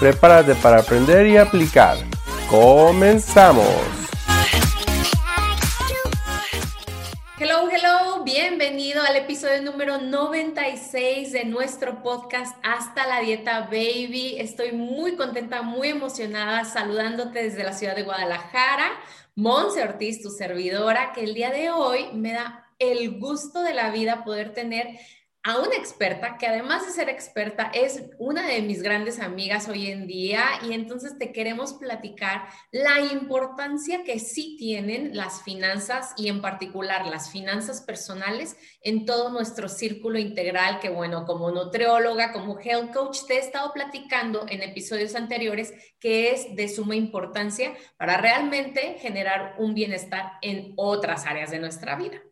Prepárate para aprender y aplicar. ¡Comenzamos! Hello, hello, bienvenido al episodio número 96 de nuestro podcast Hasta la Dieta Baby. Estoy muy contenta, muy emocionada saludándote desde la ciudad de Guadalajara. Monse Ortiz, tu servidora, que el día de hoy me da el gusto de la vida poder tener a una experta que además de ser experta es una de mis grandes amigas hoy en día y entonces te queremos platicar la importancia que sí tienen las finanzas y en particular las finanzas personales en todo nuestro círculo integral que bueno, como nutrióloga, como health coach te he estado platicando en episodios anteriores que es de suma importancia para realmente generar un bienestar en otras áreas de nuestra vida.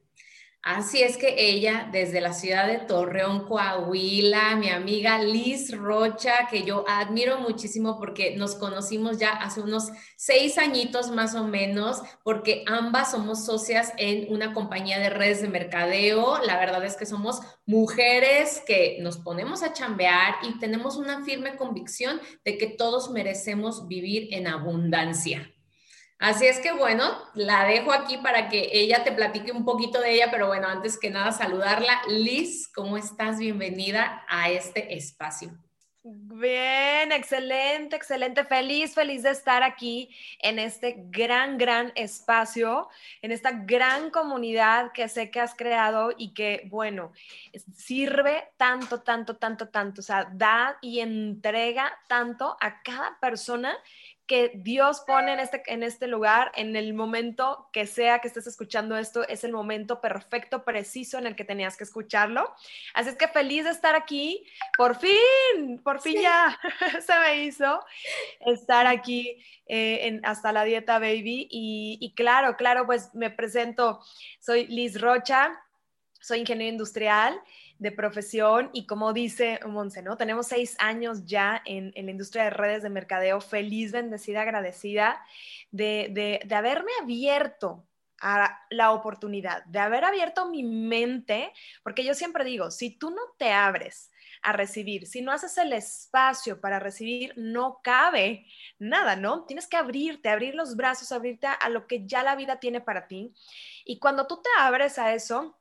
Así es que ella, desde la ciudad de Torreón, Coahuila, mi amiga Liz Rocha, que yo admiro muchísimo porque nos conocimos ya hace unos seis añitos más o menos, porque ambas somos socias en una compañía de redes de mercadeo. La verdad es que somos mujeres que nos ponemos a chambear y tenemos una firme convicción de que todos merecemos vivir en abundancia. Así es que bueno, la dejo aquí para que ella te platique un poquito de ella, pero bueno, antes que nada saludarla. Liz, ¿cómo estás? Bienvenida a este espacio. Bien, excelente, excelente. Feliz, feliz de estar aquí en este gran, gran espacio, en esta gran comunidad que sé que has creado y que, bueno, sirve tanto, tanto, tanto, tanto. O sea, da y entrega tanto a cada persona que Dios pone en este, en este lugar, en el momento que sea que estés escuchando esto, es el momento perfecto, preciso en el que tenías que escucharlo. Así es que feliz de estar aquí. Por fin, por fin ya se me hizo estar aquí eh, en Hasta la Dieta Baby. Y, y claro, claro, pues me presento. Soy Liz Rocha, soy ingeniero industrial de profesión y como dice Monse, ¿no? Tenemos seis años ya en, la industria de redes de mercadeo, feliz, bendecida, agradecida de, de, haberme abierto a la oportunidad, de haber abierto mi mente, porque yo siempre digo, si tú no te abres a recibir, si no haces el espacio para recibir, no cabe nada, ¿no? Tienes que abrirte, abrir los brazos, abrirte a lo que ya la vida tiene para ti. Y cuando tú te abres a eso,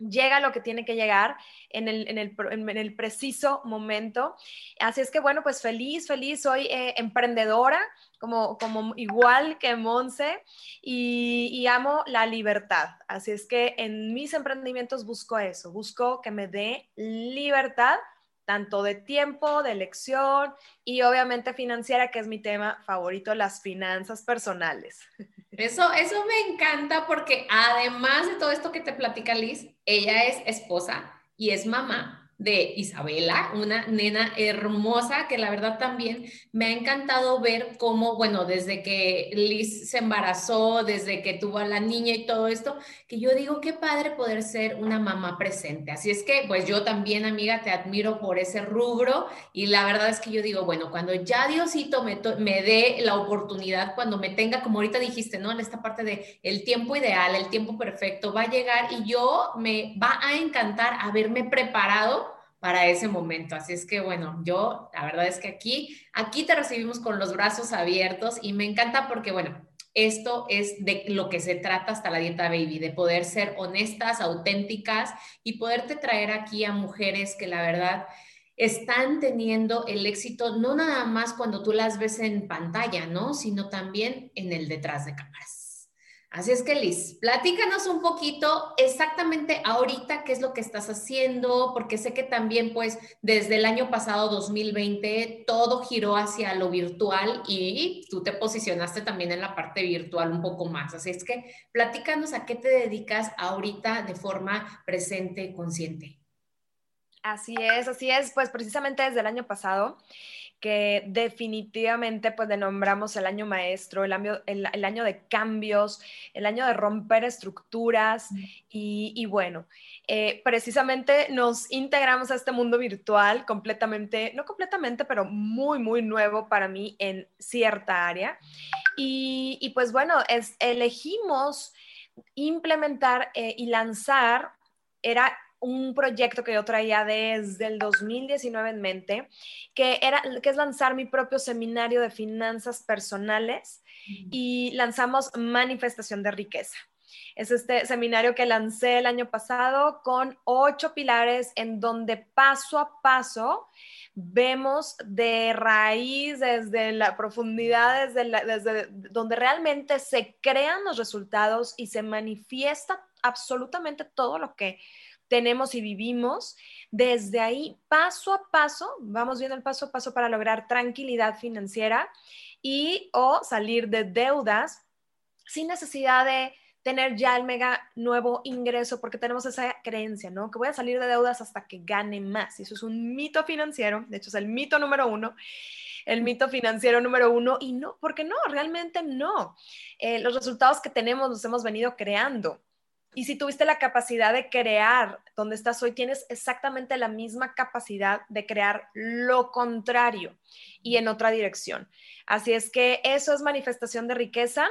llega lo que tiene que llegar en el, preciso momento. Así es que bueno, pues feliz, feliz, soy eh, emprendedora, como, como igual que Monse, y, amo la libertad. Así es que en mis emprendimientos busco eso, busco que me dé libertad tanto de tiempo, de elección y obviamente financiera, que es mi tema favorito, las finanzas personales. Eso, eso me encanta porque además de todo esto que te platica Liz, ella es esposa y es mamá de Isabela, una nena hermosa que la verdad también me ha encantado ver cómo, bueno, desde que Liz se embarazó, desde que tuvo a la niña y todo esto, que yo digo, qué padre poder ser una mamá presente. Así es que, pues yo también, amiga, te admiro por ese rubro y la verdad es que yo digo, bueno, cuando ya Diosito me, me dé la oportunidad, cuando me tenga, como ahorita dijiste, ¿no? En esta parte de el tiempo ideal, el tiempo perfecto, va a llegar y yo me va a encantar haberme preparado para ese momento. Así es que bueno, yo la verdad es que aquí, aquí te recibimos con los brazos abiertos y me encanta porque bueno, esto es de lo que se trata hasta la dieta baby, de poder ser honestas, auténticas y poderte traer aquí a mujeres que la verdad están teniendo el éxito no nada más cuando tú las ves en pantalla, ¿no? Sino también en el detrás de cámaras. Así es que Liz, platícanos un poquito exactamente ahorita qué es lo que estás haciendo, porque sé que también pues desde el año pasado 2020 todo giró hacia lo virtual y tú te posicionaste también en la parte virtual un poco más. Así es que platícanos a qué te dedicas ahorita de forma presente, consciente. Así es, así es, pues precisamente desde el año pasado que definitivamente pues nombramos el año maestro, el año, el, año de cambios, el año de romper estructuras y, bueno, eh, precisamente nos integramos a este mundo virtual completamente, no completamente, pero muy, muy nuevo para mí en cierta área. Y, pues bueno, es, elegimos implementar eh, y lanzar, era un proyecto que yo traía desde el 2019 en mente, que, era, que es lanzar mi propio seminario de finanzas personales y lanzamos Manifestación de Riqueza. Es este seminario que lancé el año pasado con ocho pilares en donde paso a paso vemos de raíz, desde la profundidad, desde, desde donde realmente se crean los resultados y se manifiesta absolutamente todo lo que tenemos y vivimos. Desde ahí, paso a paso, vamos viendo el paso a paso para lograr tranquilidad financiera y o salir de deudas sin necesidad de tener ya el mega nuevo ingreso, porque tenemos esa creencia, ¿no? Que voy a salir de deudas hasta que gane más. Y eso es un mito financiero, de hecho es el mito número uno, el mito financiero número uno, y no, porque no, realmente no. Eh, los resultados que tenemos los hemos venido creando. Y si tuviste la capacidad de crear donde estás hoy, tienes exactamente la misma capacidad de crear lo contrario y en otra dirección. Así es que eso es manifestación de riqueza,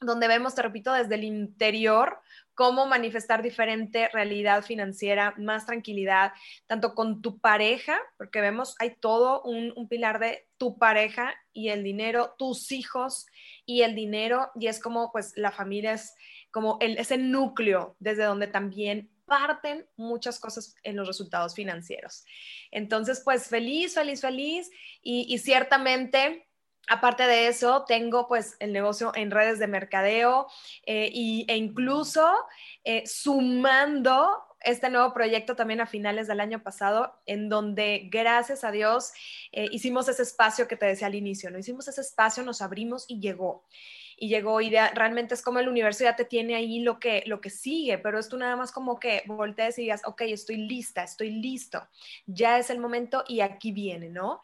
donde vemos, te repito, desde el interior cómo manifestar diferente realidad financiera, más tranquilidad, tanto con tu pareja, porque vemos, hay todo un, pilar de tu pareja y el dinero, tus hijos y el dinero, y es como pues la familia es como ese núcleo desde donde también parten muchas cosas en los resultados financieros. Entonces, pues feliz, feliz, feliz y, ciertamente... Aparte de eso, tengo pues el negocio en redes de mercadeo eh, y, e incluso eh, sumando este nuevo proyecto también a finales del año pasado, en donde gracias a Dios eh, hicimos ese espacio que te decía al inicio, ¿no? Hicimos ese espacio, nos abrimos y llegó y llegó y realmente es como el universo ya te tiene ahí lo que, lo que sigue, pero es tú nada más como que voltees y digas, ok, estoy lista, estoy listo, ya es el momento y aquí viene, ¿no?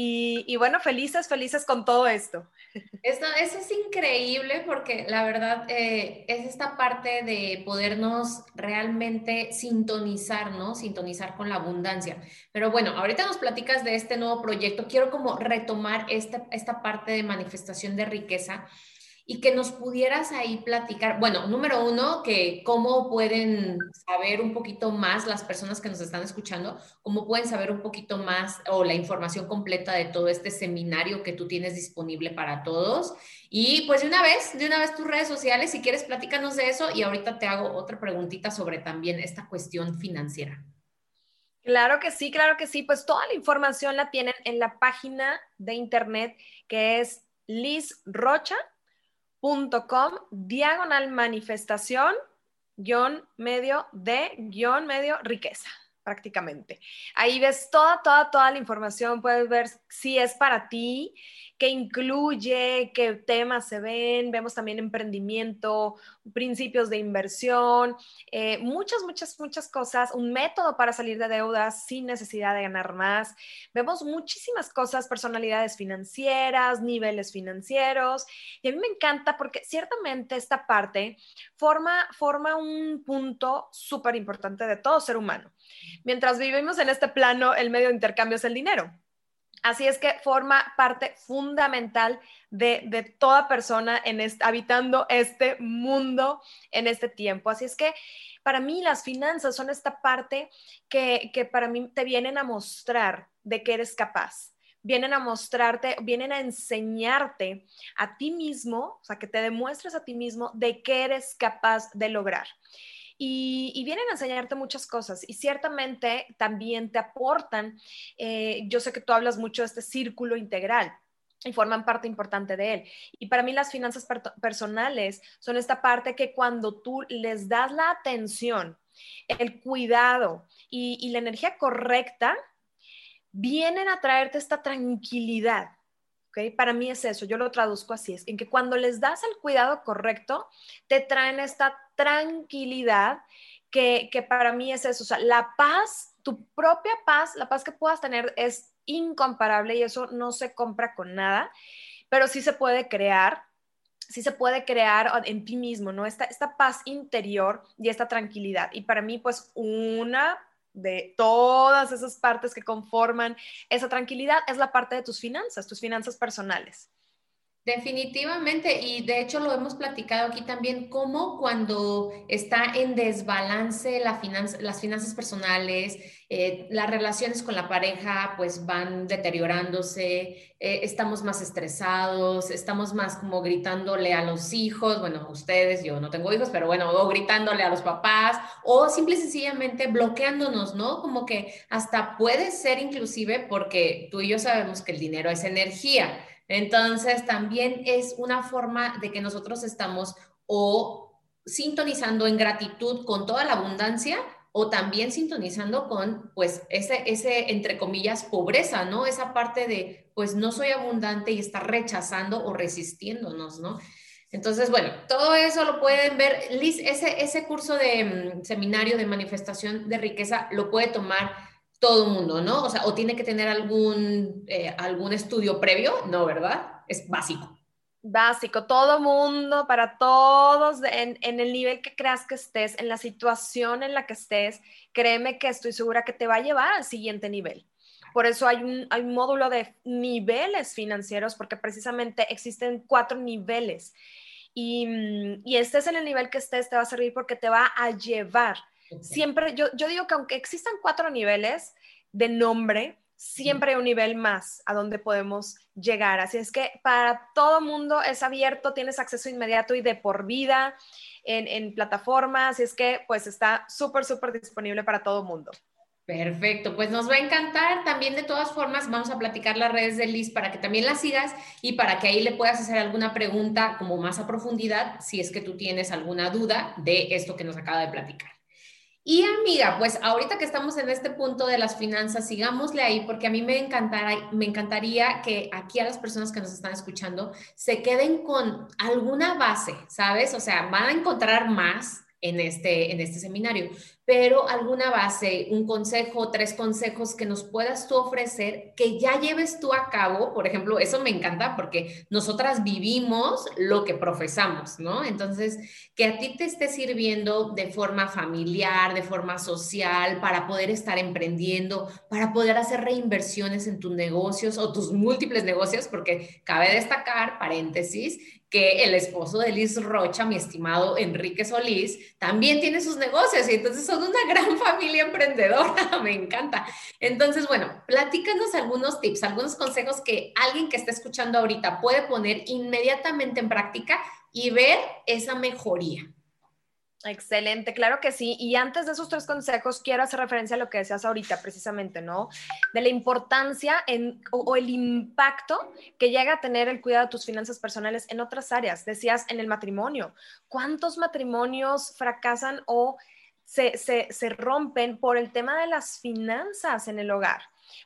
Y, bueno, felices, felices con todo esto. Esto, eso es increíble porque la verdad eh, es esta parte de podernos realmente sintonizar, ¿no? Sintonizar con la abundancia. Pero bueno, ahorita nos platicas de este nuevo proyecto. Quiero como retomar esta, esta parte de manifestación de riqueza y que nos pudieras ahí platicar, bueno, número uno, que cómo pueden saber un poquito más las personas que nos están escuchando, cómo pueden saber un poquito más o la información completa de todo este seminario que tú tienes disponible para todos. Y pues de una vez, de una vez tus redes sociales, si quieres, platícanos de eso y ahorita te hago otra preguntita sobre también esta cuestión financiera. Claro que sí, claro que sí. Pues toda la información la tienen en la página de internet que es Liz Rocha com diagonal manifestación guion medio de guion medio riqueza prácticamente. Ahí ves toda, toda, toda la información, puedes ver si es para ti, qué incluye, qué temas se ven, vemos también emprendimiento, principios de inversión, eh, muchas, muchas, muchas cosas, un método para salir de deudas sin necesidad de ganar más. Vemos muchísimas cosas, personalidades financieras, niveles financieros, y a mí me encanta porque ciertamente esta parte forma, forma un punto súper importante de todo ser humano. Mientras vivimos en este plano, el medio de intercambio es el dinero. Así es que forma parte fundamental de, toda persona en habitando este mundo en este tiempo. Así es que para mí las finanzas son esta parte que, que para mí te vienen a mostrar de que eres capaz vienen a mostrarte, vienen a enseñarte a ti mismo, o sea, que te demuestres a ti mismo de qué eres capaz de lograr y, vienen a enseñarte muchas cosas y ciertamente también te aportan, eh, yo sé que tú hablas mucho de este círculo integral y forman parte importante de él. Y para mí las finanzas personales son esta parte que cuando tú les das la atención, el cuidado y, y la energía correcta, vienen a traerte esta tranquilidad. Para mí es eso, yo lo traduzco así, es en que cuando les das el cuidado correcto, te traen esta tranquilidad que, para mí es eso, o sea, la paz, tu propia paz, la paz que puedas tener es incomparable y eso no se compra con nada, pero sí se puede crear sí se puede crear en ti mismo, ¿no? Esta, esta paz interior y esta tranquilidad. Y para mí, pues, una de todas esas partes que conforman esa tranquilidad es la parte de tus finanzas, tus finanzas personales. Definitivamente, y de hecho lo hemos platicado aquí también, cómo cuando está en desbalance la las finanzas personales, eh, las relaciones con la pareja pues van deteriorándose, eh, estamos más estresados, estamos más como gritándole a los hijos, bueno, ustedes, yo no tengo hijos, pero bueno, o gritándole a los papás, o simple y sencillamente bloqueándonos, ¿no? Como que hasta puede ser inclusive porque tú y yo sabemos que el dinero es energía. Entonces, también es una forma de que nosotros estamos o sintonizando en gratitud con toda la abundancia o también sintonizando con, pues, ese, ese, entre comillas, pobreza, ¿no? Esa parte de, pues, no soy abundante y estar rechazando o resistiéndonos, ¿no? Entonces, bueno, todo eso lo pueden ver. Liz, ese, ese curso de mm, seminario de manifestación de riqueza lo puede tomar todo el mundo, ¿no? O sea, o tiene que tener algún, eh, algún estudio previo, no, ¿verdad? Es básico. Básico, todo mundo, para todos, en, en, el nivel que creas que estés, en la situación en la que estés, créeme que estoy segura que te va a llevar al siguiente nivel. Por eso hay un, hay un módulo de niveles financieros, porque precisamente existen cuatro niveles. Y, mm, y estés en el nivel que estés, te va a servir porque te va a llevar Siempre, yo, yo digo que aunque existan cuatro niveles de nombre, siempre hay un nivel más a donde podemos llegar. Así es que para todo mundo es abierto, tienes acceso inmediato y de por vida en, en plataformas, así es que pues está súper, súper disponible para todo mundo. Perfecto, pues nos va a encantar. También de todas formas vamos a platicar las redes de Liz para que también la sigas y para que ahí le puedas hacer alguna pregunta como más a profundidad si es que tú tienes alguna duda de esto que nos acaba de platicar. Y amiga, pues ahorita que estamos en este punto de las finanzas, sigámosle ahí porque a mí me encantaría, me encantaría que aquí a las personas que nos están escuchando se queden con alguna base, ¿sabes? O sea, van a encontrar más en este, en este seminario, pero alguna base, un consejo, tres consejos que nos puedas tú ofrecer, que ya lleves tú a cabo, por ejemplo, eso me encanta porque nosotras vivimos lo que profesamos, ¿no? Entonces, que a ti te esté sirviendo de forma familiar, de forma social, para poder estar emprendiendo, para poder hacer reinversiones en tus negocios o tus múltiples negocios, porque cabe destacar, paréntesis, que el esposo de Liz Rocha, mi estimado Enrique Solís, también tiene sus negocios y entonces son una gran familia emprendedora, me encanta. Entonces, bueno, platícanos algunos tips, algunos consejos que alguien que está escuchando ahorita puede poner inmediatamente en práctica y ver esa mejoría. Excelente, claro que sí. Y antes de esos tres consejos, quiero hacer referencia a lo que decías ahorita, precisamente, ¿no? De la importancia en, o, el impacto que llega a tener el cuidado de tus finanzas personales en otras áreas. Decías en el matrimonio. ¿Cuántos matrimonios fracasan o se, se rompen por el tema de las finanzas en el hogar?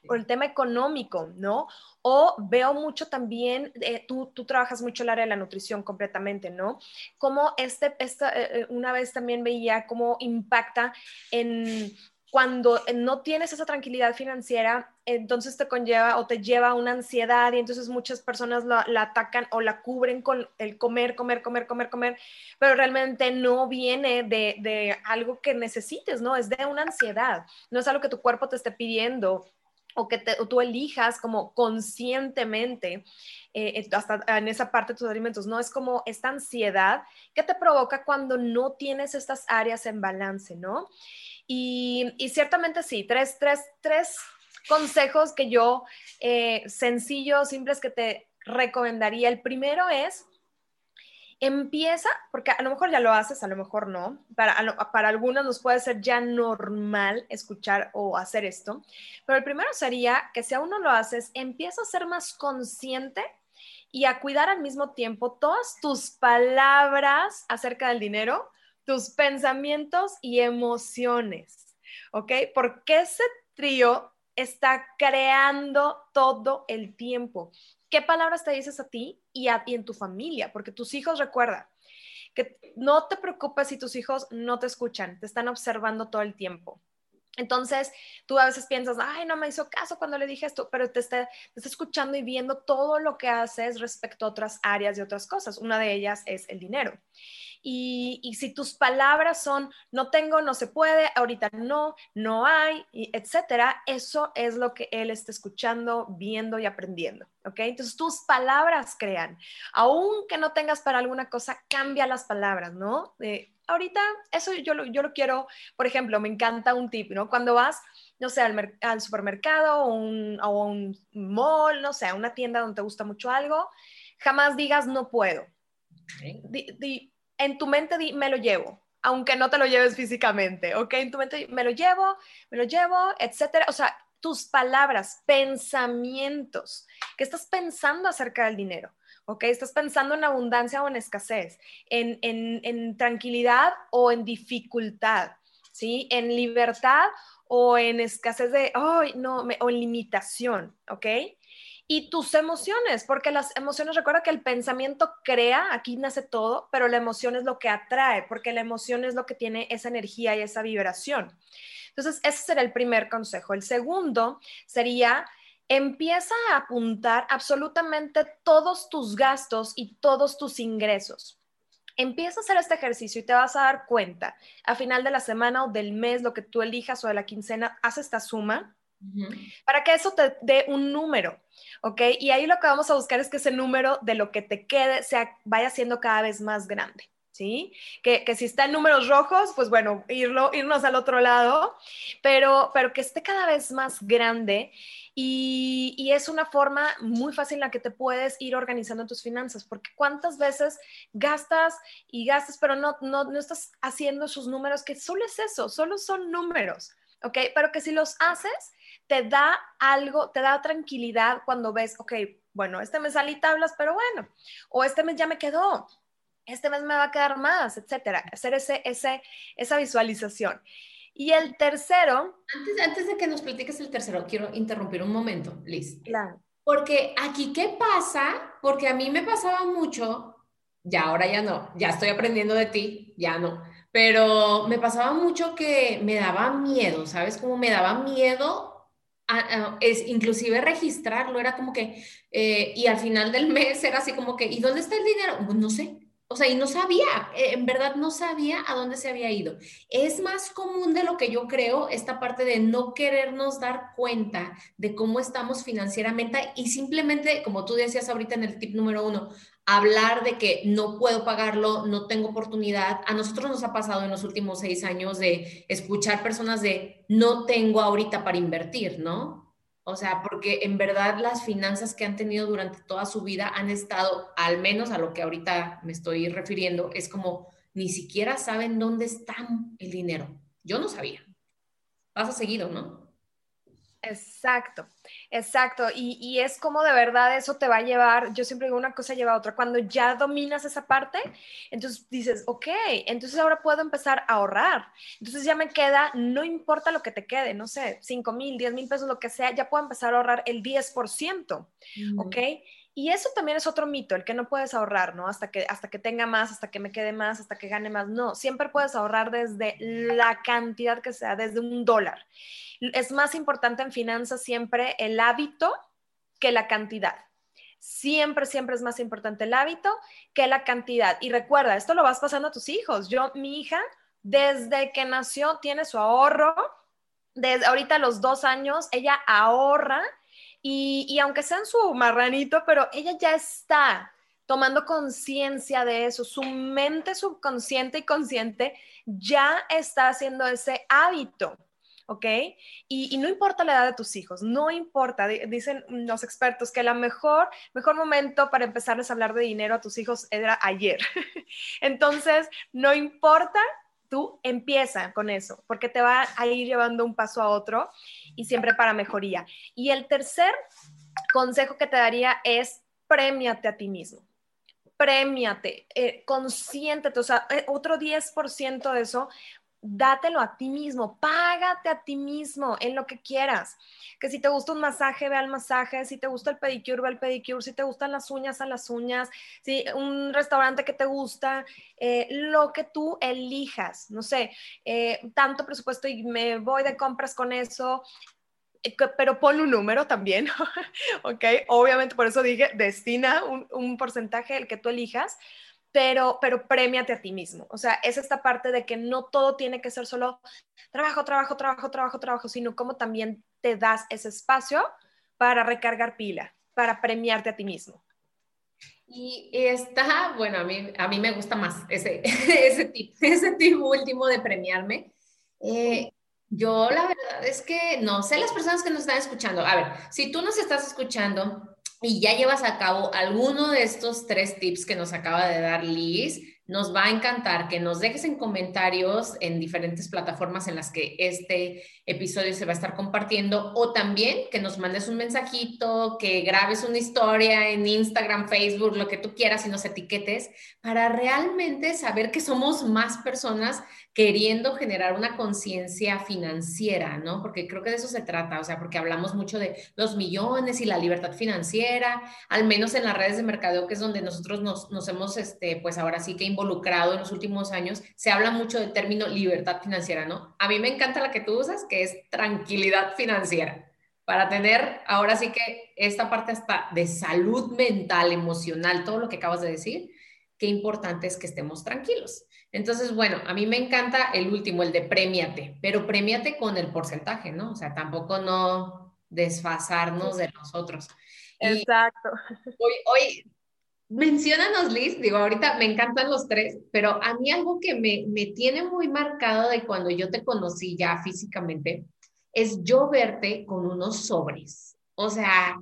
Por el tema económico, ¿no? O veo mucho también, eh, tú, tú, trabajas mucho el área de la nutrición completamente, ¿no? Como este, esta, eh, eh, una vez también veía cómo impacta en cuando no tienes esa tranquilidad financiera, entonces te conlleva o te lleva a una ansiedad y entonces muchas personas la, atacan o la cubren con el comer, comer, comer, comer, comer, pero realmente no viene de, de algo que necesites, ¿no? Es de una ansiedad, no es algo que tu cuerpo te esté pidiendo o que tú elijas como conscientemente eh, hasta en esa parte de tus alimentos, no es como esta ansiedad que te provoca cuando no tienes estas áreas en balance, ¿no? Y, ciertamente sí, tres, tres, tres consejos que yo, eh, sencillos, simples, que te recomendaría. El primero es empieza, porque a lo mejor ya lo haces, a lo mejor no, para, para algunas nos puede ser ya normal escuchar o hacer esto, pero el primero sería que si aún no lo haces, empieza a ser más consciente y a cuidar al mismo tiempo todas tus palabras acerca del dinero, tus pensamientos y emociones, ¿ok? Porque ese trío está creando todo el tiempo. ¿Qué palabras te dices a ti y, a, ti en tu familia? Porque tus hijos recuerdan que no te preocupes si tus hijos no te escuchan, te están observando todo el tiempo. Entonces, tú a veces piensas, ay, no me hizo caso cuando le dije esto, pero te está, escuchando y viendo todo lo que haces respecto a otras áreas y otras cosas. Una de ellas es el dinero. Y, si tus palabras son no tengo, no se puede, ahorita no, no hay, etcétera, eso es lo que él está escuchando, viendo y aprendiendo. ¿Ok? Entonces tus palabras crean. Aunque no tengas para alguna cosa, cambia las palabras, ¿no? Ahorita eso yo lo, yo lo quiero, por ejemplo, me encanta un tip, ¿no? Cuando vas, no sé, al, al supermercado o un, o un mall, no sé, a una tienda donde te gusta mucho algo, jamás digas no puedo. en tu mente di, me lo llevo, aunque no te lo lleves físicamente, ¿ok? En tu mente me lo llevo, me lo llevo, etcétera. O sea, tus palabras, pensamientos, ¿qué estás pensando acerca del dinero? ¿Ok? Estás pensando en abundancia o en escasez, en, tranquilidad o en dificultad, ¿sí? En libertad o en escasez de, ay, no, o en limitación, ¿ok? Y tus emociones, porque las emociones, recuerda que el pensamiento crea, aquí nace todo, pero la emoción es lo que atrae, porque la emoción es lo que tiene esa energía y esa vibración. Entonces, ese sería el primer consejo. El segundo sería empieza a apuntar absolutamente todos tus gastos y todos tus ingresos. Empieza a hacer este ejercicio y te vas a dar cuenta, a final de la semana o del mes, lo que tú elijas o de la quincena, haz esta suma para que eso te dé un número, ¿ok? Y ahí lo que vamos a buscar es que ese número de lo que te quede sea, vaya siendo cada vez más grande. ¿Sí? Que, si está en números rojos, pues bueno, irlo, irnos al otro lado, pero, pero que esté cada vez más grande y, es una forma muy fácil en la que te puedes ir organizando tus finanzas, porque cuántas veces gastas y gastas, pero no, no, no estás haciendo esos números, que solo es eso, solo son números, ¿ok? Pero que si los haces, te da algo, te da tranquilidad cuando ves, ok, bueno, este mes salí tablas, pero bueno, o este mes ya me quedó, este mes me va a quedar más, etcétera. Hacer ese, ese, esa visualización. Y el tercero. Antes, antes de que nos platiques el tercero, quiero interrumpir un momento, Liz. Claro. Porque aquí, ¿qué pasa? Porque a mí me pasaba mucho, ya ahora ya no, ya estoy aprendiendo de ti, ya no, pero me pasaba mucho que me daba miedo, ¿sabes? Como me daba miedo es inclusive registrarlo, era como que, eh, y al final del mes era así como que, ¿y dónde está el dinero? Pues no sé, o sea, y no sabía, eh, en verdad no sabía a dónde se había ido. Es más común de lo que yo creo esta parte de no querernos dar cuenta de cómo estamos financieramente y simplemente, como tú decías ahorita en el tip número uno, hablar de que no puedo pagarlo, no tengo oportunidad. A nosotros nos ha pasado en los últimos seis años de escuchar personas de no tengo ahorita para invertir, ¿no? O sea, porque en verdad las finanzas que han tenido durante toda su vida han estado, al menos a lo que ahorita me estoy refiriendo, es como ni siquiera saben dónde está el dinero. Yo no sabía. Pasa seguido, ¿no? Exacto, exacto. Y, es como de verdad eso te va a llevar, yo siempre digo una cosa lleva a otra. Cuando ya dominas esa parte, entonces dices, ok, entonces ahora puedo empezar a ahorrar. Entonces ya me queda, no importa lo que te quede, no sé, 5 mil, 10 mil pesos, lo que sea, ya puedo empezar a ahorrar el 10%, ¿ok? Y eso también es otro mito, el que no puedes ahorrar, ¿no? Hasta que, hasta que tenga más, hasta que me quede más, hasta que gane más. No, siempre puedes ahorrar desde la cantidad que sea, desde un dólar es más importante en finanzas siempre el hábito que la cantidad. Siempre, siempre es más importante el hábito que la cantidad. Y recuerda, esto lo vas pasando a tus hijos. Yo, mi hija, desde que nació, tiene su ahorro. Desde ahorita a los dos años, ella ahorra y, y aunque sea en su marranito, pero ella ya está tomando conciencia de eso. Su mente subconsciente y consciente ya está haciendo ese hábito. ¿ok? Y, no importa la edad de tus hijos, no importa, dicen los expertos que el mejor, mejor momento para empezarles a hablar de dinero a tus hijos era ayer. Entonces, no importa, tú empieza con eso, porque te va a ir llevando un paso a otro y siempre para mejoría. Y el tercer consejo que te daría es premiate a ti mismo premiate, eh, consiéntete, o sea, eh, otro 10% de eso, dátelo a ti mismo, págate a ti mismo en lo que quieras. Que si te gusta un masaje, ve al masaje, si te gusta el pedicure, ve al pedicure, si te gustan las uñas, a las uñas, si un restaurante que te gusta, eh, lo que tú elijas, no sé, eh, tanto presupuesto y me voy de compras con eso, eh, pero pon un número también, ¿ok? Obviamente, por eso dije, destina un, un porcentaje, el que tú elijas, pero, pero premiate a ti mismo. O sea, es esta parte de que no todo tiene que ser solo trabajo, trabajo, trabajo, trabajo, trabajo, sino como también te das ese espacio para recargar pila, para premiarte a ti mismo. Y está, bueno, a mí, a mí me gusta más ese, ese tip, ese tip último de premiarme. Eh, yo la verdad es que no sé las personas que nos están escuchando. A ver, si tú nos estás escuchando y ya llevas a cabo alguno de estos tres tips que nos acaba de dar Liz, nos va a encantar que nos dejes en comentarios en diferentes plataformas en las que este episodio se va a estar compartiendo o también que nos mandes un mensajito, que grabes una historia en Instagram, Facebook, lo que tú quieras y nos etiquetes para realmente saber que somos más personas queriendo generar una conciencia financiera, ¿no? Porque creo que de eso se trata, o sea, porque hablamos mucho de los millones y la libertad financiera, al menos en las redes de mercadeo, que es donde nosotros nos, nos hemos, este, pues ahora sí que involucrado en los últimos años, se habla mucho del término libertad financiera, ¿no? A mí me encanta la que tú usas, que es tranquilidad financiera, para tener ahora sí que esta parte hasta de salud mental, emocional, todo lo que acabas de decir, qué importante es que estemos tranquilos. Entonces, bueno, a mí me encanta el último, el de premiate, pero premiate con el porcentaje, ¿no? O sea, tampoco no desfasarnos de los otros. Exacto. Hoy, hoy, menciónanos, Liz, digo, ahorita me encantan los tres, pero a mí algo que me, me tiene muy marcado de cuando yo te conocí ya físicamente es yo verte con unos sobres. O sea,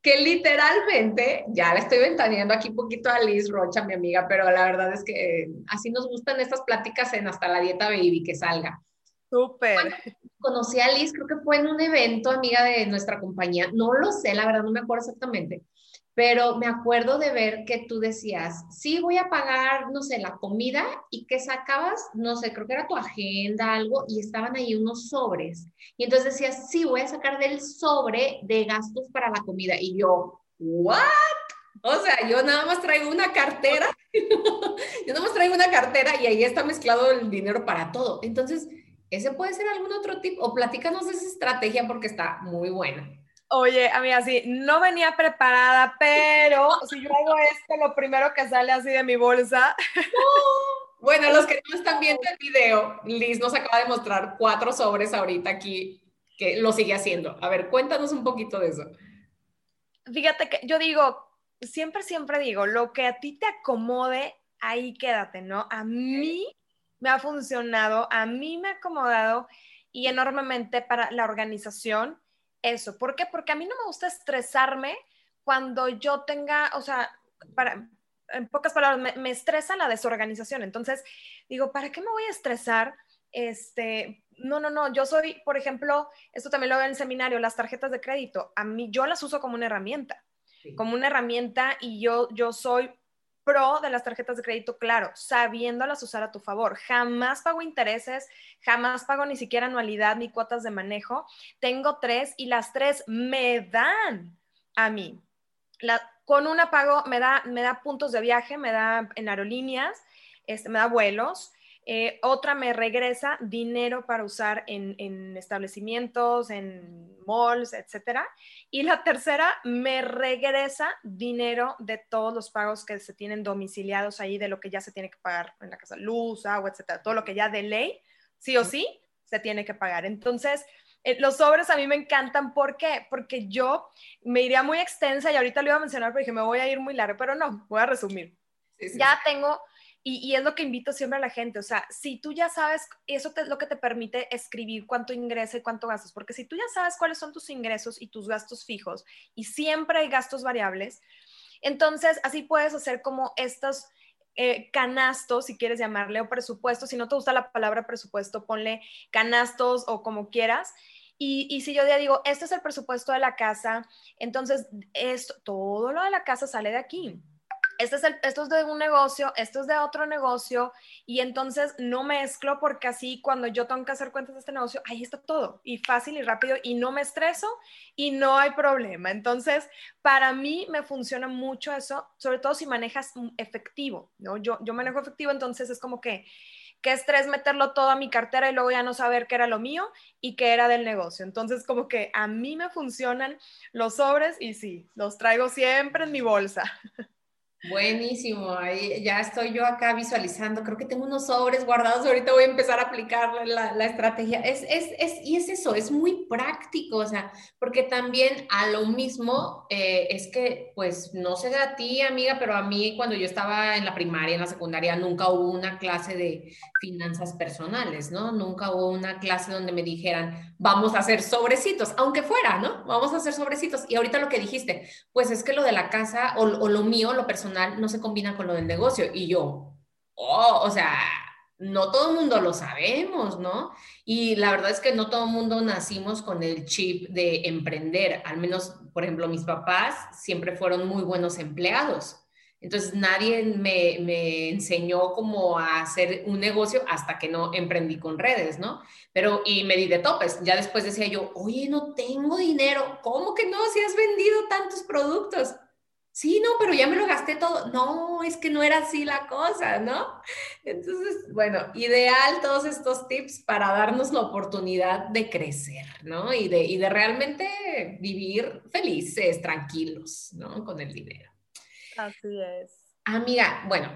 que literalmente, ya le estoy ventaneando aquí un poquito a Liz Rocha, mi amiga, pero la verdad es que así nos gustan estas pláticas en Hasta la Dieta Baby, que salga. Súper. Conocí a Liz, creo que fue en un evento, amiga de nuestra compañía, no lo sé, la verdad no me acuerdo exactamente, pero me acuerdo de ver que tú decías, sí, voy a pagar, no sé, la comida y que sacabas, no sé, creo que era tu agenda, algo, y estaban ahí unos sobres. Y entonces decías, sí, voy a sacar del sobre de gastos para la comida. Y yo, ¿what? O sea, yo nada más traigo una cartera, yo nada más traigo una cartera y ahí está mezclado el dinero para todo. Entonces, ese puede ser algún otro tip o platícanos esa estrategia porque está muy buena. Oye, amiga, sí, no venía preparada, pero si yo hago esto, lo primero que sale así de mi bolsa. Bueno, los que no están viendo el video, Liz nos acaba de mostrar cuatro sobres ahorita aquí que lo sigue haciendo. A ver, cuéntanos un poquito de eso. Fíjate que yo digo, siempre, siempre digo, lo que a ti te acomode, ahí quédate, ¿no? A mí me ha funcionado, a mí me ha acomodado y enormemente para la organización eso. ¿Por qué? Porque a mí no me gusta estresarme cuando yo tenga, o sea, para, en pocas palabras, me, estresa la desorganización. Entonces, digo, ¿para qué me voy a estresar? Este, no, no, no, yo soy, por ejemplo, esto también lo veo en el seminario, las tarjetas de crédito, a mí yo las uso como una herramienta, como una herramienta y yo, yo soy pro de las tarjetas de crédito, claro, sabiéndolas usar a tu favor. Jamás pago intereses, jamás pago ni siquiera anualidad ni cuotas de manejo. Tengo tres y las tres me dan a mí. con una pago me da, me da puntos de viaje, me da en aerolíneas, este, me da vuelos eh, otra me regresa dinero para usar en, establecimientos, en malls, etcétera. Y la tercera me regresa dinero de todos los pagos que se tienen domiciliados ahí, de lo que ya se tiene que pagar en la casa, luz, agua, etcétera. Todo lo que ya de ley, sí o sí, se tiene que pagar. Entonces, eh, los sobres a mí me encantan. ¿Por qué? Porque yo me iría muy extensa y ahorita lo iba a mencionar, pero dije, me voy a ir muy largo, pero no, voy a resumir. Ya tengo y, es lo que invito siempre a la gente, o sea, si tú ya sabes, eso es lo que te permite escribir cuánto ingresa y cuánto gastas, porque si tú ya sabes cuáles son tus ingresos y tus gastos fijos y siempre hay gastos variables, entonces así puedes hacer como estos eh, canastos, si quieres llamarle, o presupuesto, si no te gusta la palabra presupuesto, ponle canastos o como quieras. Y, y, si yo ya digo, este es el presupuesto de la casa, entonces todo lo de la casa sale de aquí este es esto es de un negocio, esto es de otro negocio, y entonces no mezclo porque así cuando yo tengo que hacer cuentas de este negocio, ahí está todo, y fácil y rápido, y no me estreso y no hay problema. Entonces, para mí me funciona mucho eso, sobre todo si manejas efectivo, ¿no? Yo, yo manejo efectivo, entonces es como que qué estrés meterlo todo a mi cartera y luego ya no saber qué era lo mío y qué era del negocio. Entonces, como que a mí me funcionan los sobres y sí, los traigo siempre en mi bolsa. Buenísimo, ahí ya estoy yo acá visualizando, creo que tengo unos sobres guardados, ahorita voy a empezar a aplicar la, la estrategia. Es, es, es, y es eso, es muy práctico, o sea, porque también a lo mismo eh, es que, pues, no sé de a ti, amiga, pero a mí cuando yo estaba en la primaria, en la secundaria, nunca hubo una clase de finanzas personales, ¿no? Nunca hubo una clase donde me dijeran, vamos a hacer sobrecitos, aunque fuera, ¿no? Vamos a hacer sobrecitos. Y ahorita lo que dijiste, pues es que lo de la casa o, o lo mío, lo personal, no se combina con lo del negocio. Y yo, oh, o sea, no todo el mundo lo sabemos, ¿no? Y la verdad es que no todo el mundo nacimos con el chip de emprender. Al menos, por ejemplo, mis papás siempre fueron muy buenos empleados. Entonces nadie me, me, enseñó cómo hacer un negocio hasta que no emprendí con redes, ¿no? Pero y me di de topes. Ya después decía yo, oye, no tengo dinero. ¿Cómo que no? Si has vendido tantos productos. Sí, no, pero ya me lo gasté todo. No, es que no era así la cosa, ¿no? Entonces, bueno, ideal todos estos tips para darnos la oportunidad de crecer, ¿no? Y de, y de realmente vivir felices, tranquilos, ¿no? Con el dinero. Así es. Amiga, bueno,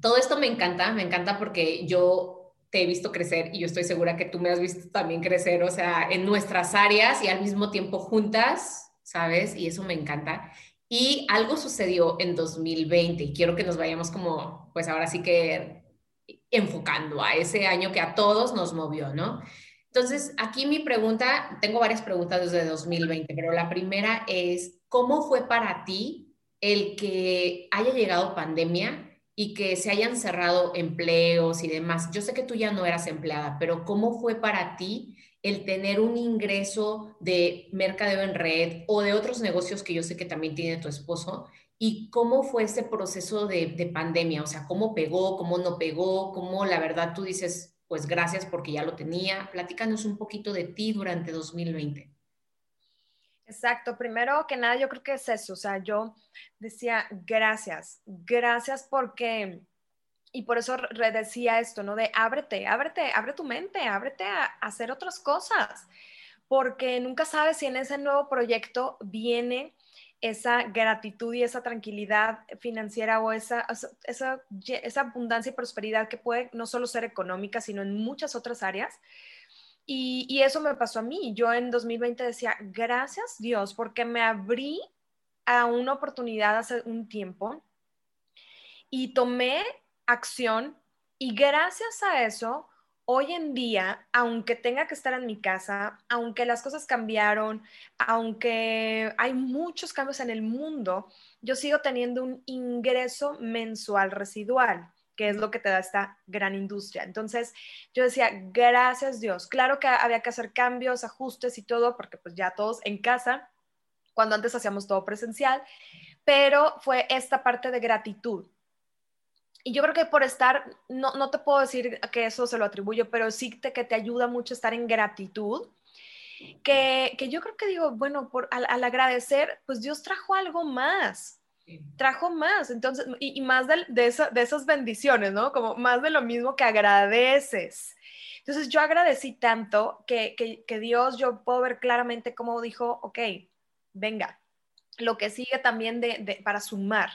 todo esto me encanta, me encanta porque yo te he visto crecer y yo estoy segura que tú me has visto también crecer, o sea, en nuestras áreas y al mismo tiempo juntas, ¿sabes? Y eso me encanta. Y algo sucedió en 2020 y quiero que nos vayamos como, pues ahora sí que enfocando a ese año que a todos nos movió, ¿no? Entonces, aquí mi pregunta, tengo varias preguntas desde 2020, pero la primera es, ¿cómo fue para ti el que haya llegado pandemia y que se hayan cerrado empleos y demás? Yo sé que tú ya no eras empleada, pero ¿cómo fue para ti el tener un ingreso de mercadeo en red o de otros negocios que yo sé que también tiene tu esposo y cómo fue ese proceso de, pandemia, o sea, cómo pegó, cómo no pegó, cómo la verdad tú dices, pues gracias porque ya lo tenía. Platícanos un poquito de ti durante 2020. Exacto, primero que nada yo creo que es eso, o sea, yo decía gracias, gracias porque y por eso decía esto, ¿no? De ábrete, ábrete, abre tu mente, ábrete a, hacer otras cosas, porque nunca sabes si en ese nuevo proyecto viene esa gratitud y esa tranquilidad financiera o esa, esa, esa, abundancia y prosperidad que puede no solo ser económica, sino en muchas otras áreas. Y, y eso me pasó a mí. Yo en 2020 decía, gracias Dios, porque me abrí a una oportunidad hace un tiempo y tomé acción y gracias a eso, hoy en día, aunque tenga que estar en mi casa, aunque las cosas cambiaron, aunque hay muchos cambios en el mundo, yo sigo teniendo un ingreso mensual residual que es lo que te da esta gran industria. Entonces, yo decía, gracias Dios. Claro que había que hacer cambios, ajustes y todo, porque pues ya todos en casa, cuando antes hacíamos todo presencial, pero fue esta parte de gratitud, y yo creo que por estar, no, no te puedo decir que eso se lo atribuyo, pero sí te, que te ayuda mucho estar en gratitud. Que, que yo creo que digo, bueno, por, al, agradecer, pues Dios trajo algo más, trajo más, entonces, y, más de, de, de, esas bendiciones, ¿no? Como más de lo mismo que agradeces. Entonces yo agradecí tanto que, que, que Dios, yo puedo ver claramente cómo dijo, ok, venga, lo que sigue también de, de, para sumar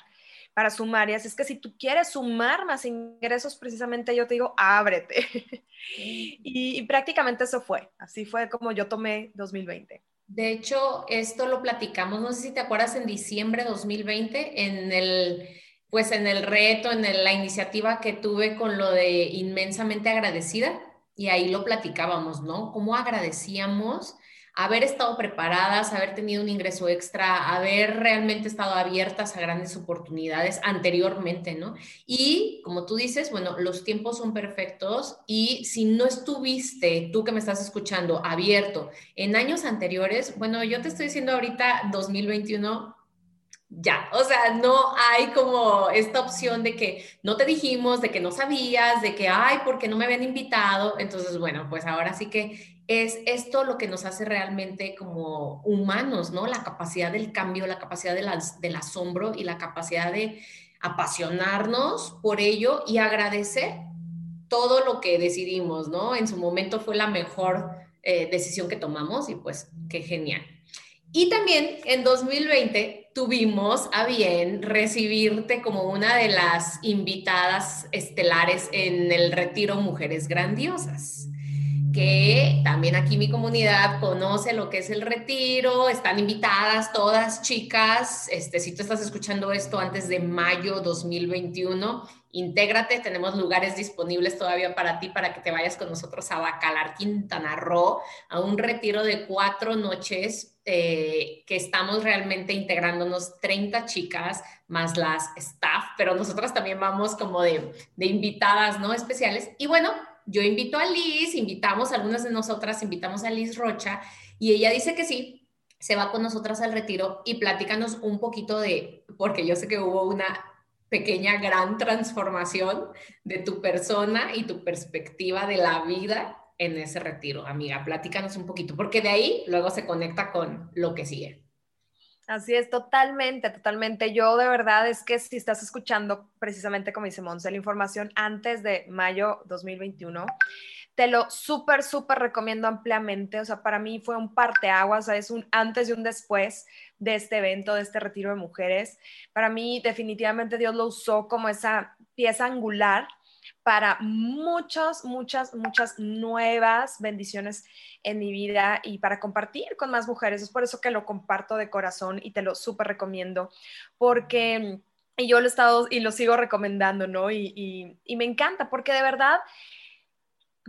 para sumar. Y así es que si tú quieres sumar más ingresos, precisamente yo te digo, ábrete. y, prácticamente eso fue. Así fue como yo tomé 2020. De hecho, esto lo platicamos, no sé si te acuerdas, en diciembre de 2020, en el, pues en el reto, en la iniciativa que tuve con lo de inmensamente agradecida, y ahí lo platicábamos, ¿no? Cómo agradecíamos haber estado preparadas, haber tenido un ingreso extra, haber realmente estado abiertas a grandes oportunidades anteriormente, ¿no? Y como tú dices, bueno, los tiempos son perfectos y si no estuviste, tú que me estás escuchando, abierto en años anteriores, bueno, yo te estoy diciendo ahorita 2021, ya, o sea, no hay como esta opción de que no te dijimos, de que no sabías, de que, ay, porque no me habían invitado? Entonces, bueno, pues ahora sí que es esto lo que nos hace realmente como humanos, ¿no? La capacidad del cambio, la capacidad del asombro y la capacidad de apasionarnos por ello y agradecer todo lo que decidimos, ¿no? En su momento fue la mejor eh, decisión que tomamos y pues qué genial. Y también en 2020 tuvimos a bien recibirte como una de las invitadas estelares en el retiro Mujeres Grandiosas que también aquí mi comunidad conoce lo que es el retiro, están invitadas todas chicas, este, si tú estás escuchando esto antes de mayo 2021, intégrate, tenemos lugares disponibles todavía para ti, para que te vayas con nosotros a Bacalar, Quintana Roo, a un retiro de cuatro noches eh, que estamos realmente integrándonos 30 chicas más las staff, pero nosotras también vamos como de, de invitadas, ¿no? Especiales. Y bueno, yo invito a Liz, invitamos, algunas de nosotras invitamos a Liz Rocha y ella dice que sí, se va con nosotras al retiro y platícanos un poquito de, porque yo sé que hubo una pequeña, gran transformación de tu persona y tu perspectiva de la vida en ese retiro. Amiga, platícanos un poquito, porque de ahí luego se conecta con lo que sigue. Así es, totalmente, totalmente. Yo de verdad es que si estás escuchando precisamente como dice Monse, la información antes de mayo 2021, te lo súper, súper recomiendo ampliamente. O sea, para mí fue un parteaguas, o sea, es un antes y un después de este evento, de este retiro de mujeres. Para mí definitivamente Dios lo usó como esa pieza angular para muchas, muchas, muchas nuevas bendiciones en mi vida y para compartir con más mujeres. Es por eso que lo comparto de corazón y te lo súper recomiendo, porque y yo lo he estado y lo sigo recomendando, ¿no? Y, y, me encanta, porque de verdad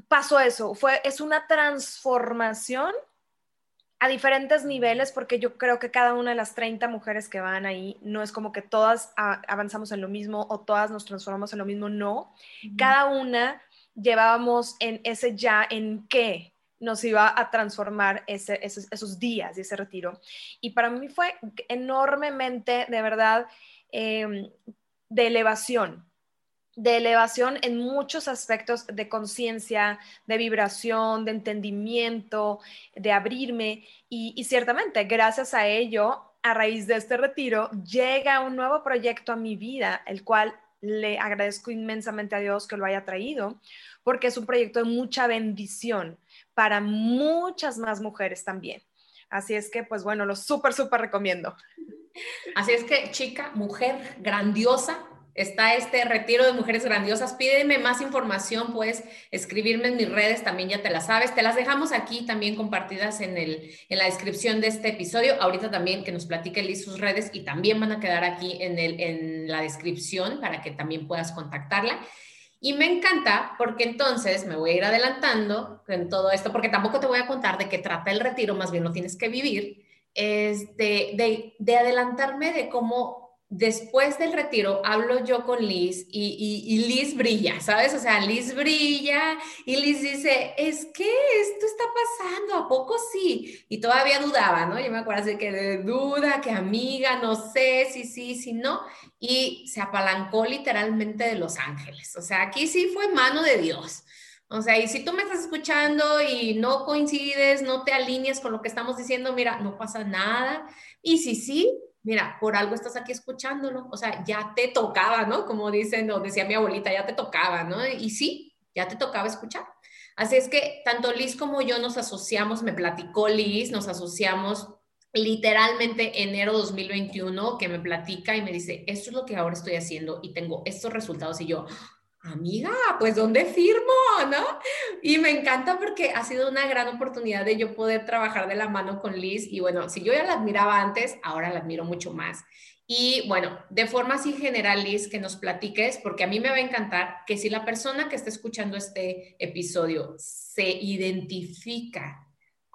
pasó eso, fue, es una transformación a diferentes niveles, porque yo creo que cada una de las 30 mujeres que van ahí, no es como que todas avanzamos en lo mismo o todas nos transformamos en lo mismo, no. Cada una llevábamos en ese ya, en qué nos iba a transformar ese, esos, días y ese retiro. Y para mí fue enormemente, de verdad, em, de elevación, de elevación en muchos aspectos de conciencia, de vibración, de entendimiento, de abrirme. Y, ciertamente, gracias a ello, a raíz de este retiro, llega un nuevo proyecto a mi vida, el cual le agradezco inmensamente a Dios que lo haya traído, porque es un proyecto de mucha bendición para muchas más mujeres también. Así es que, pues bueno, lo súper, súper recomiendo. Así es que, chica, mujer grandiosa, está este retiro de mujeres grandiosas. Pídeme más información, puedes escribirme en mis redes, también ya te las sabes. Te las dejamos aquí también compartidas en, el, en la descripción de este episodio. Ahorita también que nos platique Liz sus redes y también van a quedar aquí en, el, en la descripción para que también puedas contactarla. Y me encanta porque entonces me voy a ir adelantando en todo esto, porque tampoco te voy a contar de qué trata el retiro, más bien lo tienes que vivir, este, de, de adelantarme de cómo después del retiro hablo yo con Liz y, Liz brilla, ¿sabes? O sea, Liz brilla y Liz dice, es que esto está pasando, ¿a poco sí? Y todavía dudaba, ¿no? Yo me acuerdo de que de duda, que amiga, no sé si sí, si no. Y se apalancó literalmente de los ángeles. O sea, aquí sí fue mano de Dios. O sea, y si tú me estás escuchando y no coincides, no te alineas con lo que estamos diciendo, mira, no pasa nada. Y si sí, mira, por algo estás aquí escuchándolo, o sea, ya te tocaba, ¿no? Como dicen, o decía mi abuelita, ya te tocaba, ¿no? Y sí, ya te tocaba escuchar. Así es que tanto Liz como yo nos asociamos, me platicó Liz, nos asociamos literalmente enero 2021, que me platica y me dice, esto es lo que ahora estoy haciendo y tengo estos resultados y yo, amiga, pues ¿dónde firmo? ¿No? Y me encanta porque ha sido una gran oportunidad de yo poder trabajar de la mano con Liz y bueno, si yo ya la admiraba antes, ahora la admiro mucho más. Y bueno, de forma así general, Liz, que nos platiques, porque a mí me va a encantar que si la persona que está escuchando este episodio se identifica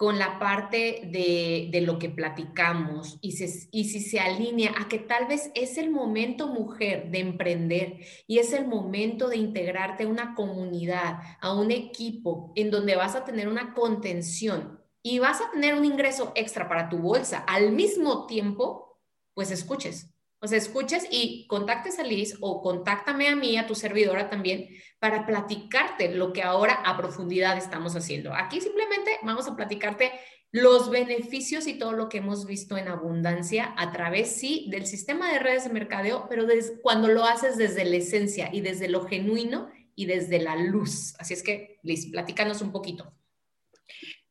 con la parte de, lo que platicamos y, y si se alinea a que tal vez es el momento, mujer, de emprender y es el momento de integrarte a una comunidad, a un equipo en donde vas a tener una contención y vas a tener un ingreso extra para tu bolsa al mismo tiempo, pues escuches, O sea, escuches y contactes a Liz o contáctame a mí, a tu servidora también, para platicarte lo que ahora a profundidad estamos haciendo. Aquí simplemente vamos a platicarte los beneficios y todo lo que hemos visto en abundancia a través, sí, del sistema de redes de mercadeo, pero cuando lo haces desde la esencia y desde lo genuino y desde la luz. Así es que, Liz, platícanos un poquito.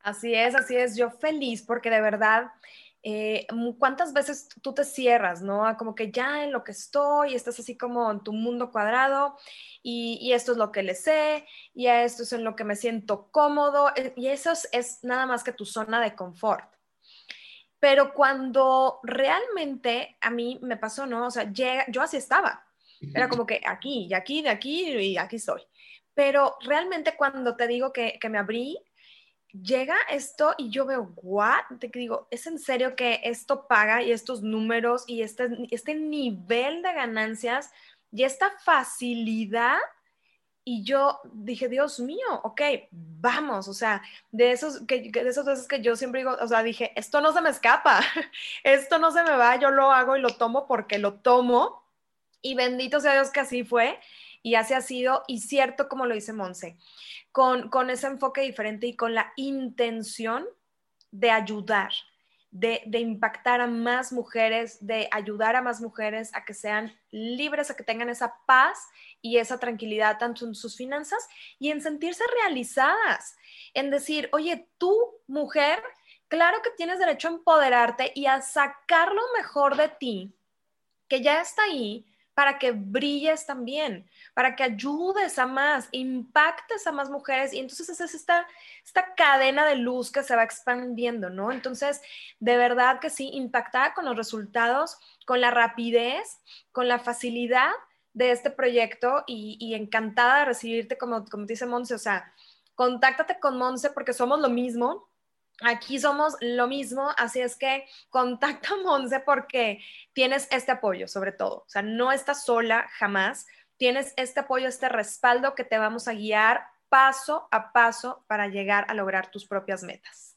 Así es, así es. Yo feliz porque de verdad eh, ¿cuántas veces tú te cierras, no? Como que ya en lo que estoy, estás así como en tu mundo cuadrado y, esto es lo que le sé y esto es en lo que me siento cómodo eh, y eso es, nada más que tu zona de confort. Pero cuando realmente a mí me pasó, ¿no? O sea, yo así estaba. Era como que aquí y aquí, de aquí y aquí estoy. Pero realmente cuando te digo que, que me abrí llega esto y yo veo, ¿what? Te digo, ¿es en serio que esto paga y estos números y este, este nivel de ganancias y esta facilidad? Y yo dije, Dios mío, ok, vamos, o sea, de esos, que, de esas veces que yo siempre digo, o sea, dije, esto no se me escapa, esto no se me va, yo lo hago y lo tomo porque lo tomo. Y bendito sea Dios que así fue y así ha sido, y cierto como lo dice Monse con, ese enfoque diferente y con la intención de ayudar, de, impactar a más mujeres, de ayudar a más mujeres a que sean libres, a que tengan esa paz y esa tranquilidad tanto en sus finanzas y en sentirse realizadas, en decir, oye, tú, mujer, claro que tienes derecho a empoderarte y a sacar lo mejor de ti, que ya está ahí, para que brilles también, para que ayudes a más, impactes a más mujeres y entonces es esta, esta cadena de luz que se va expandiendo, ¿no? Entonces, de verdad que sí, impactada con los resultados, con la rapidez, con la facilidad de este proyecto y, encantada de recibirte, como, como dice Monse, o sea, contáctate con Monse porque somos lo mismo, Aquí somos lo mismo, así es que contacta a Monse porque tienes este apoyo, sobre todo. O sea, no estás sola jamás. Tienes este apoyo, este respaldo que te vamos a guiar paso a paso para llegar a lograr tus propias metas.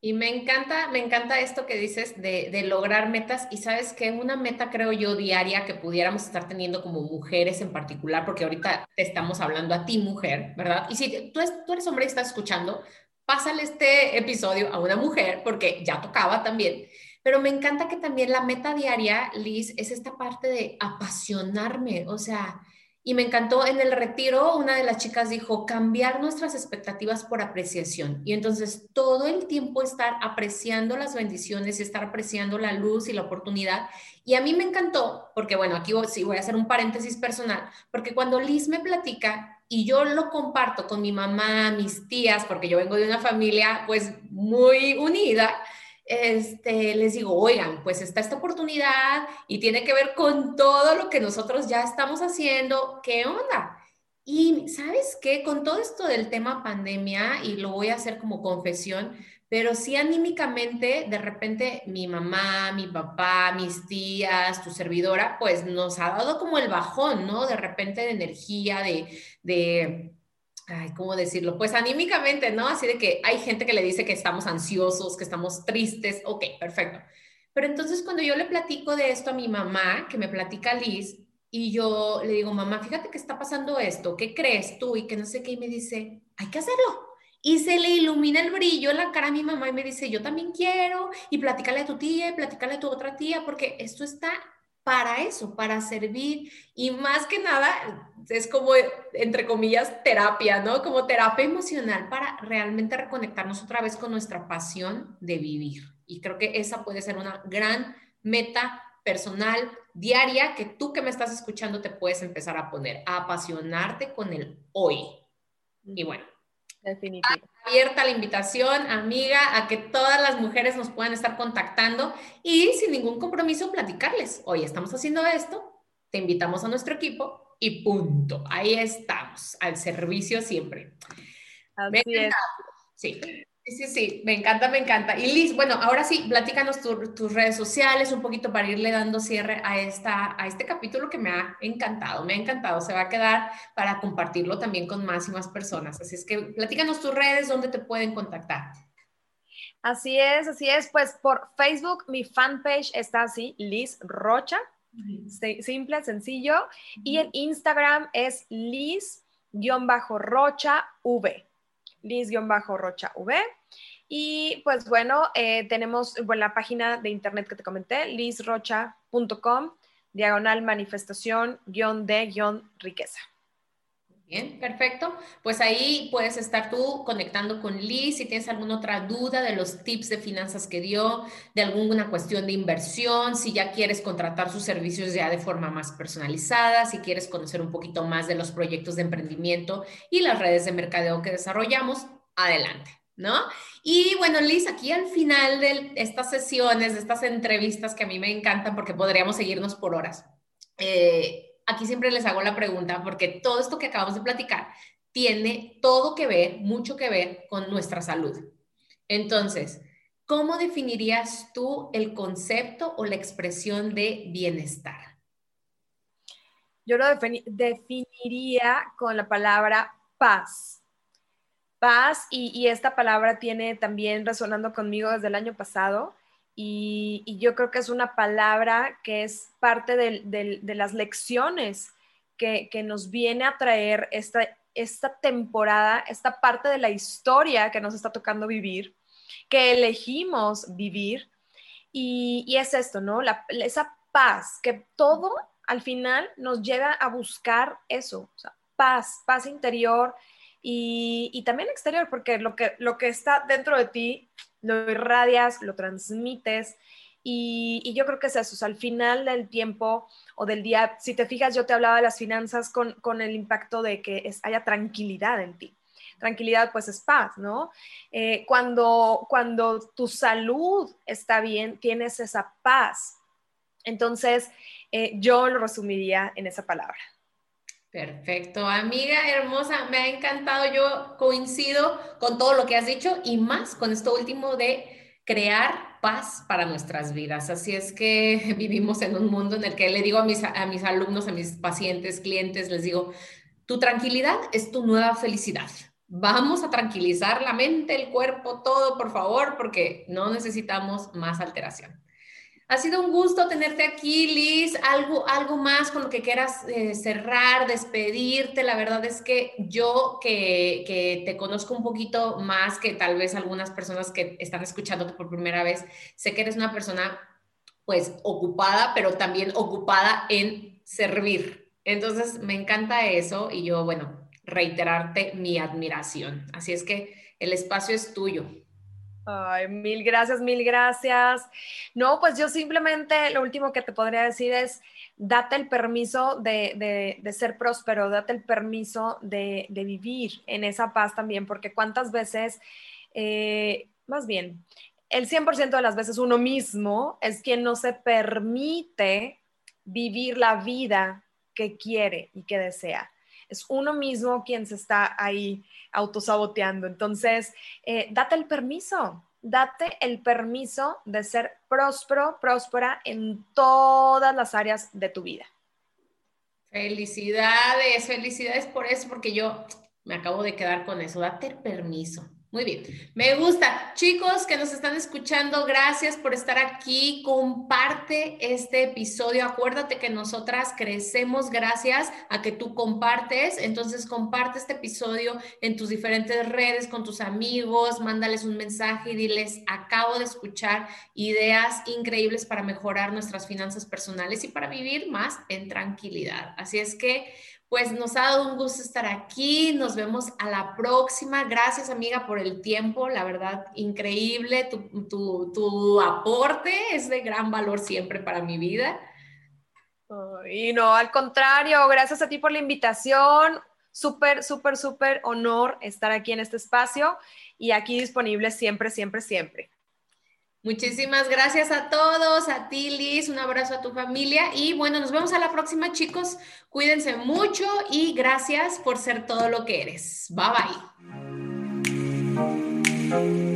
Y me encanta, me encanta esto que dices de, de, lograr metas. Y sabes que una meta, creo yo, diaria que pudiéramos estar teniendo como mujeres en particular, porque ahorita te estamos hablando a ti, mujer, ¿verdad? Y si tú, tú eres hombre y estás escuchando, pásale este episodio a una mujer, porque ya tocaba también. Pero me encanta que también la meta diaria, Liz, es esta parte de apasionarme, o sea, y me encantó en el retiro, una de las chicas dijo, cambiar nuestras expectativas por apreciación. Y entonces todo el tiempo estar apreciando las bendiciones estar apreciando la luz y la oportunidad. Y a mí me encantó, porque bueno, aquí sí voy a hacer un paréntesis personal, porque cuando Liz me platica y yo lo comparto con mi mamá, mis tías, porque yo vengo de una familia pues muy unida, este, les digo, oigan, pues está esta oportunidad y tiene que ver con todo lo que nosotros ya estamos haciendo, ¿qué onda? Y sabes qué, con todo esto del tema pandemia, y lo voy a hacer como confesión, pero sí anímicamente, de repente mi mamá, mi papá, mis tías, tu servidora, pues nos ha dado como el bajón, ¿no? De repente de energía, de, de ay, ¿cómo decirlo? Pues anímicamente, ¿no? Así de que hay gente que le dice que estamos ansiosos, que estamos tristes, ok, perfecto. Pero entonces cuando yo le platico de esto a mi mamá, que me platica Liz, y yo le digo, mamá, fíjate que está pasando esto, ¿qué crees tú? Y que no sé qué, y me dice, hay que hacerlo. Y se le ilumina el brillo en la cara a mi mamá y me dice, yo también quiero, y platícale a tu tía, y platícale a tu otra tía, porque esto está para eso, para servir, y más que nada, es como, entre comillas, terapia, ¿no? Como terapia emocional para realmente reconectarnos otra vez con nuestra pasión de vivir. Y creo que esa puede ser una gran meta personal, diaria, que tú que me estás escuchando te puedes empezar a poner, a apasionarte con el hoy. Y bueno. Definitivo. Abierta la invitación, amiga, a que todas las mujeres nos puedan estar contactando y sin ningún compromiso platicarles. Oye, estamos haciendo esto, te invitamos a nuestro equipo y punto. Ahí estamos, al servicio siempre. Así es. Sí. Sí, sí, me encanta, me encanta. Y Liz, bueno, ahora sí, platícanos tus redes sociales un poquito para irle dando cierre a, esta, a este capítulo que me ha encantado, me ha encantado. Se va a quedar para compartirlo también con más y más personas. Así es que platícanos tus redes, donde te pueden contactar. Así es, así es. Pues por Facebook, mi fanpage está así, Liz Rocha, Simple, sencillo. Y en Instagram es Liz-Rocha V. Liz-Rocha V. Y pues bueno, eh, tenemos la página de internet que te comenté, lizrocha.com, diagonal manifestación, guion de guion riqueza. Bien, perfecto. Pues ahí puedes estar tú conectando con Liz si tienes alguna otra duda de los tips de finanzas que dio, de alguna cuestión de inversión, si ya quieres contratar sus servicios ya de forma más personalizada, si quieres conocer un poquito más de los proyectos de emprendimiento y las redes de mercadeo que desarrollamos, adelante. ¿No? Y bueno, Liz, aquí al final de estas sesiones, de estas entrevistas que a mí me encantan porque podríamos seguirnos por horas, eh, aquí siempre les hago la pregunta porque todo esto que acabamos de platicar tiene todo que ver, mucho que ver con nuestra salud. Entonces, ¿cómo definirías tú el concepto o la expresión de bienestar? Yo lo definiría con la palabra paz. Paz, y, esta palabra tiene también resonando conmigo desde el año pasado, y, yo creo que es una palabra que es parte de, las lecciones que, nos viene a traer esta, esta temporada, esta parte de la historia que nos está tocando vivir, que elegimos vivir. Y, es esto, ¿no? esa paz, que todo al final nos llega a buscar eso, paz, paz interior y, también exterior, porque lo que, lo que está dentro de ti lo irradias, lo transmites. Y, yo creo que es eso, al final del tiempo o del día, si te fijas, yo te hablaba de las finanzas con, con el impacto de que haya tranquilidad en ti. Tranquilidad, pues es paz, ¿no? Eh, cuando, cuando tu salud está bien, tienes esa paz. Entonces, eh, yo lo resumiría en esa palabra. Perfecto, amiga hermosa, me ha encantado, yo coincido con todo lo que has dicho y más con esto último de crear paz para nuestras vidas. Así es que vivimos en un mundo en el que le digo a mis, a mis alumnos, a mis pacientes, clientes, les digo, tu tranquilidad es tu nueva felicidad. Vamos a tranquilizar la mente, el cuerpo, todo, por favor, porque no necesitamos más alteración. Ha sido un gusto tenerte aquí, Liz. Algo, algo más con lo que quieras eh, cerrar, despedirte. La verdad es que yo que, que, te conozco un poquito más que tal vez algunas personas que están escuchándote por primera vez, sé que eres una persona pues ocupada, pero también ocupada en servir. Entonces me encanta eso y yo, bueno, reiterarte mi admiración. Así es que el espacio es tuyo. Ay, mil gracias, mil gracias. No, pues yo simplemente lo último que te podría decir es, date el permiso de, ser próspero, date el permiso de, vivir en esa paz también, porque cuántas veces, eh, más bien, el 100% de las veces uno mismo es quien no se permite vivir la vida que quiere y que desea es uno mismo quien se está ahí autosaboteando. Entonces, eh, date el permiso, date el permiso de ser próspero, próspera en todas las áreas de tu vida. Felicidades, felicidades por eso, porque yo me acabo de quedar con eso, date el permiso. Muy bien, me gusta. Chicos que nos están escuchando, gracias por estar aquí. Comparte este episodio. Acuérdate que nosotras crecemos gracias a que tú compartes. Entonces, comparte este episodio en tus diferentes redes con tus amigos, mándales un mensaje y diles, acabo de escuchar ideas increíbles para mejorar nuestras finanzas personales y para vivir más en tranquilidad. Así es que pues nos ha dado un gusto estar aquí. Nos vemos a la próxima. Gracias, amiga, por el tiempo. La verdad, increíble. Tu, aporte es de gran valor siempre para mi vida. Y no, al contrario, gracias a ti por la invitación. Súper, súper, súper honor estar aquí en este espacio y aquí disponible siempre, siempre, siempre. Muchísimas gracias a todos, a ti Liz, un abrazo a tu familia y bueno, nos vemos a la próxima chicos. Cuídense mucho y gracias por ser todo lo que eres. Bye bye.